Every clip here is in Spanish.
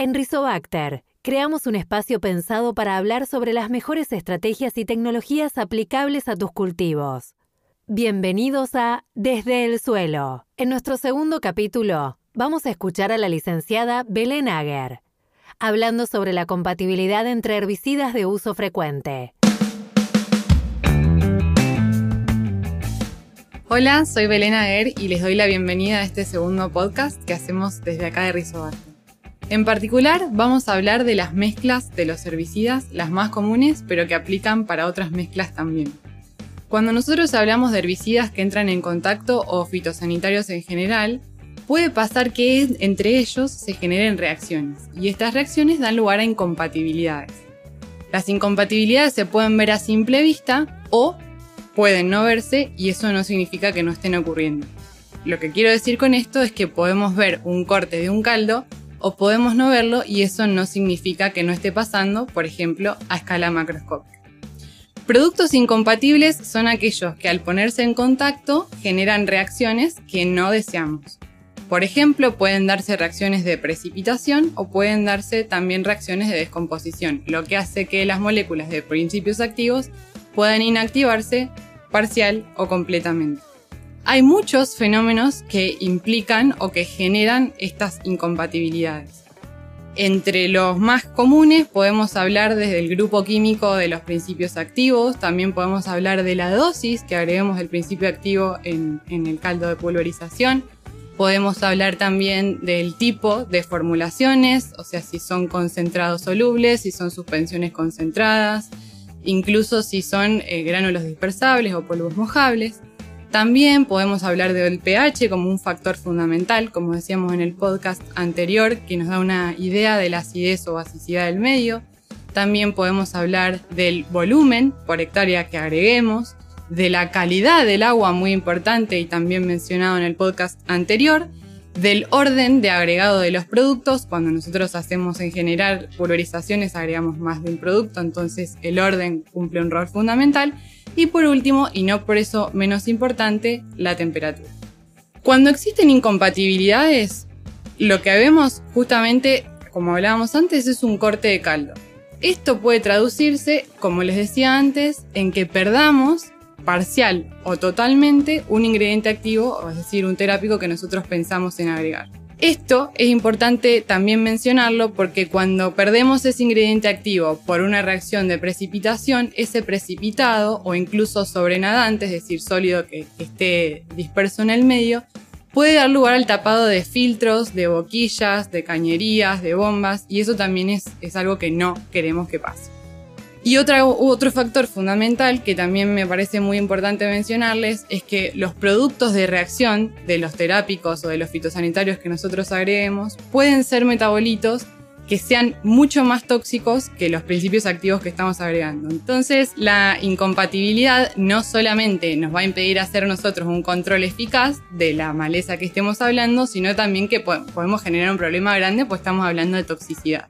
En Rizobacter, creamos un espacio pensado para hablar sobre las mejores estrategias y tecnologías aplicables a tus cultivos. Bienvenidos a Desde el Suelo. En nuestro segundo capítulo, vamos a escuchar a la licenciada Belén Aguer, hablando sobre la compatibilidad entre herbicidas de uso frecuente. Hola, soy Belén Aguer y les doy la bienvenida a este segundo podcast que hacemos desde acá de Rizobacter. En particular, vamos a hablar de las mezclas de los herbicidas, las más comunes, pero que aplican para otras mezclas también. Cuando nosotros hablamos de herbicidas que entran en contacto o fitosanitarios en general, puede pasar que entre ellos se generen reacciones, y estas reacciones dan lugar a incompatibilidades. Las incompatibilidades se pueden ver a simple vista o pueden no verse y eso no significa que no estén ocurriendo. Lo que quiero decir con esto es que podemos ver un corte de un caldo o podemos no verlo y eso no significa que no esté pasando, por ejemplo, a escala macroscópica. Productos incompatibles son aquellos que al ponerse en contacto generan reacciones que no deseamos. Por ejemplo, pueden darse reacciones de precipitación o pueden darse también reacciones de descomposición, lo que hace que las moléculas de principios activos puedan inactivarse parcial o completamente. Hay muchos fenómenos que implican o que generan estas incompatibilidades. Entre los más comunes podemos hablar desde el grupo químico de los principios activos, también podemos hablar de la dosis que agreguemos del principio activo en, el caldo de pulverización, podemos hablar también del tipo de formulaciones, o sea, si son concentrados solubles, si son suspensiones concentradas, incluso si son eh, gránulos dispersables o polvos mojables. También podemos hablar del pH como un factor fundamental, como decíamos en el podcast anterior, que nos da una idea de la acidez o basicidad del medio. También podemos hablar del volumen por hectárea que agreguemos, de la calidad del agua, muy importante y también mencionado en el podcast anterior, del orden de agregado de los productos. Cuando nosotros hacemos en general pulverizaciones agregamos más de un producto, entonces el orden cumple un rol fundamental. Y por último, y no por eso menos importante, la temperatura. Cuando existen incompatibilidades, lo que vemos justamente, como hablábamos antes, es un corte de caldo. Esto puede traducirse, como les decía antes, en que perdamos parcial o totalmente un ingrediente activo, es decir, un terápico que nosotros pensamos en agregar. Esto es importante también mencionarlo porque cuando perdemos ese ingrediente activo por una reacción de precipitación, ese precipitado o incluso sobrenadante, es decir, sólido que, esté disperso en el medio, puede dar lugar al tapado de filtros, de boquillas, de cañerías, de bombas y eso también es, es algo que no queremos que pase. Y otro factor fundamental que también me parece muy importante mencionarles es que los productos de reacción de los terápicos o de los fitosanitarios que nosotros agreguemos pueden ser metabolitos que sean mucho más tóxicos que los principios activos que estamos agregando. Entonces, la incompatibilidad no solamente nos va a impedir hacer nosotros un control eficaz de la maleza que estemos hablando, sino también que podemos generar un problema grande, pues estamos hablando de toxicidad.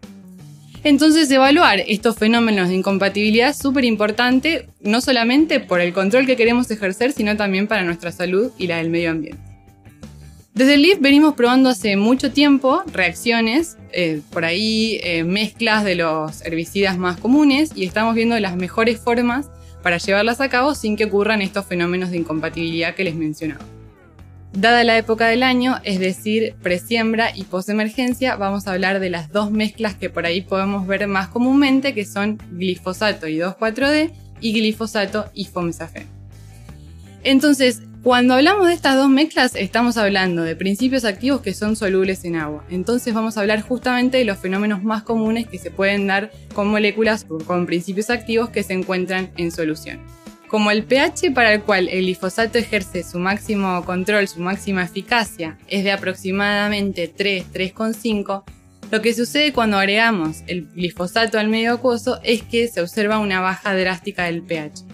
Entonces, evaluar estos fenómenos de incompatibilidad es súper importante, no solamente por el control que queremos ejercer, sino también para nuestra salud y la del medio ambiente. Desde el LIF venimos probando hace mucho tiempo reacciones, eh, por ahí eh, mezclas de los herbicidas más comunes y estamos viendo las mejores formas para llevarlas a cabo sin que ocurran estos fenómenos de incompatibilidad que les mencionaba. Dada la época del año, es decir, presiembra y posemergencia, vamos a hablar de las dos mezclas que por ahí podemos ver más comúnmente, que son glifosato y 2,4-D y glifosato y fomesafen. Entonces, cuando hablamos de estas dos mezclas, estamos hablando de principios activos que son solubles en agua. Entonces vamos a hablar justamente de los fenómenos más comunes que se pueden dar con moléculas con principios activos que se encuentran en solución. Como el pH para el cual el glifosato ejerce su máximo control, su máxima eficacia, es de aproximadamente 3, 3,5, lo que sucede cuando agregamos el glifosato al medio acuoso es que se observa una baja drástica del pH.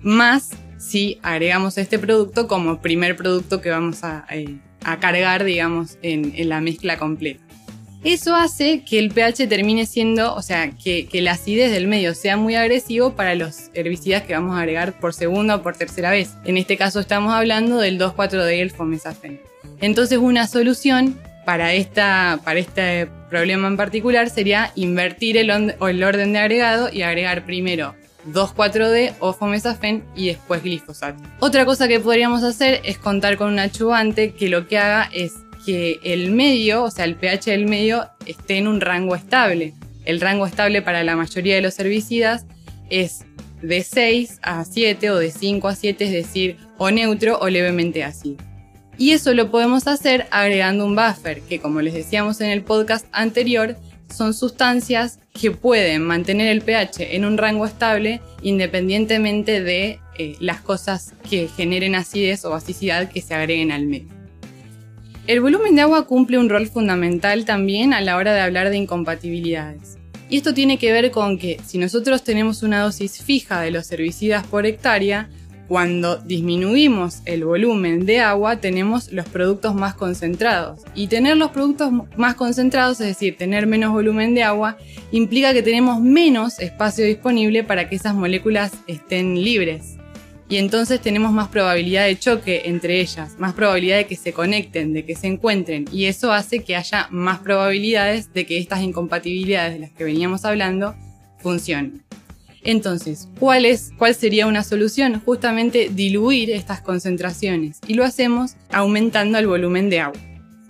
Más si agregamos este producto como primer producto que vamos a, eh, cargar, digamos, en la mezcla completa. Eso hace que el pH termine siendo, o sea, que, la acidez del medio sea muy agresivo para los herbicidas que vamos a agregar por segunda o por tercera vez. En este caso estamos hablando del 2,4-D y el fomesafen. Entonces una solución para, esta, para este problema en particular sería invertir el, el orden de agregado y agregar primero 2,4-D o fomesafen y después glifosato. Otra cosa que podríamos hacer es contar con un achuvante que lo que haga es que el medio, o sea, el pH del medio, esté en un rango estable. El rango estable para la mayoría de los herbicidas es de 6 a 7 o de 5 a 7, es decir, o neutro o levemente ácido. Y eso lo podemos hacer agregando un buffer, que como les decíamos en el podcast anterior, son sustancias que pueden mantener el pH en un rango estable independientemente de eh, las cosas que generen acidez o basicidad que se agreguen al medio. El volumen de agua cumple un rol fundamental también a la hora de hablar de incompatibilidades. Y esto tiene que ver con que si nosotros tenemos una dosis fija de los herbicidas por hectárea, cuando disminuimos el volumen de agua tenemos los productos más concentrados. Y tener los productos más concentrados, es decir, tener menos volumen de agua, implica que tenemos menos espacio disponible para que esas moléculas estén libres. Y entonces tenemos más probabilidad de choque entre ellas, más probabilidad de que se conecten, de que se encuentren. Y eso hace que haya más probabilidades de que estas incompatibilidades de las que veníamos hablando funcionen. Entonces, ¿cuál, es, ¿cuál sería una solución? Justamente diluir estas concentraciones y lo hacemos aumentando el volumen de agua.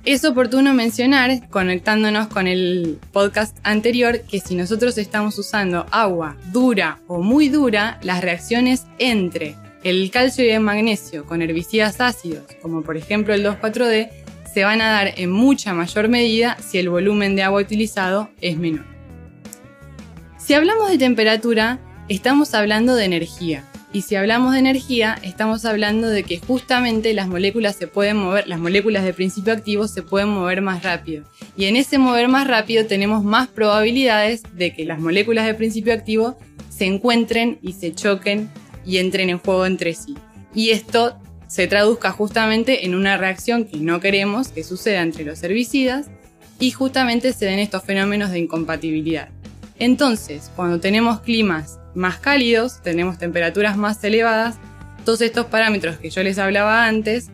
Es oportuno mencionar, conectándonos con el podcast anterior, que si nosotros estamos usando agua dura o muy dura, las reacciones entre el calcio y el magnesio con herbicidas ácidos, como por ejemplo el 2,4-D, se van a dar en mucha mayor medida si el volumen de agua utilizado es menor. Si hablamos de temperatura, estamos hablando de energía. Y si hablamos de energía, estamos hablando de que justamente las moléculas se pueden mover, las moléculas de principio activo se pueden mover más rápido. Y en ese mover más rápido tenemos más probabilidades de que las moléculas de principio activo se encuentren y se choquen y entren en juego entre sí. Y esto se traduzca justamente en una reacción que no queremos que suceda entre los herbicidas y justamente se den estos fenómenos de incompatibilidad. Entonces, cuando tenemos climas más cálidos, tenemos temperaturas más elevadas, todos estos parámetros que yo les hablaba antes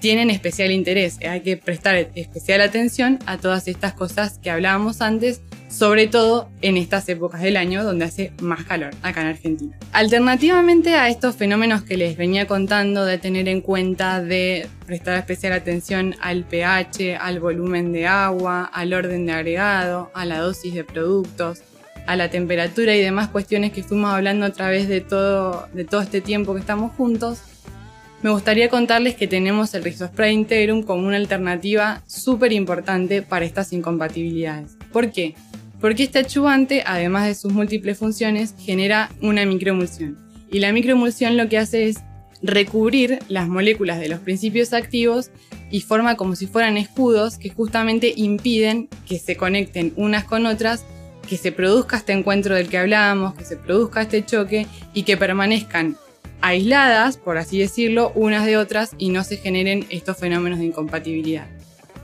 tienen especial interés. Hay que prestar especial atención a todas estas cosas que hablábamos antes, sobre todo en estas épocas del año donde hace más calor acá en Argentina. Alternativamente a estos fenómenos que les venía contando de tener en cuenta de prestar especial atención al pH, al volumen de agua, al orden de agregado, a la dosis de productos, a la temperatura y demás cuestiones que fuimos hablando a través de todo, de todo este tiempo que estamos juntos, me gustaría contarles que tenemos el Rizospray Integrum como una alternativa súper importante para estas incompatibilidades. ¿Por qué? Porque este achuvante, además de sus múltiples funciones, genera una microemulsión. Y la microemulsión lo que hace es recubrir las moléculas de los principios activos y forma como si fueran escudos que justamente impiden que se conecten unas con otras que se produzca este encuentro del que hablábamos, que se produzca este choque y que permanezcan aisladas, por así decirlo, unas de otras y no se generen estos fenómenos de incompatibilidad.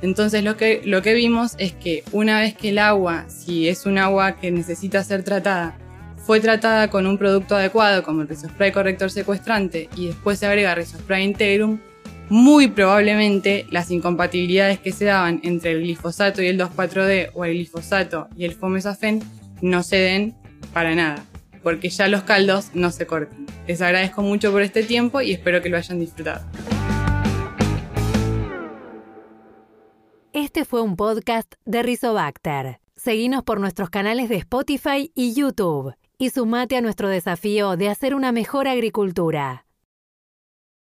Entonces lo que, lo que vimos es que una vez que el agua, si es un agua que necesita ser tratada, fue tratada con un producto adecuado como el Rizospray corrector secuestrante y después se agrega Rizospray integrum, muy probablemente las incompatibilidades que se daban entre el glifosato y el 2,4-D o el glifosato y el fomesafen no se den para nada, porque ya los caldos no se cortan. Les agradezco mucho por este tiempo y espero que lo hayan disfrutado. Fue un podcast de Rizobacter. Seguinos por nuestros canales de Spotify y YouTube y sumate a nuestro desafío de hacer una mejor agricultura.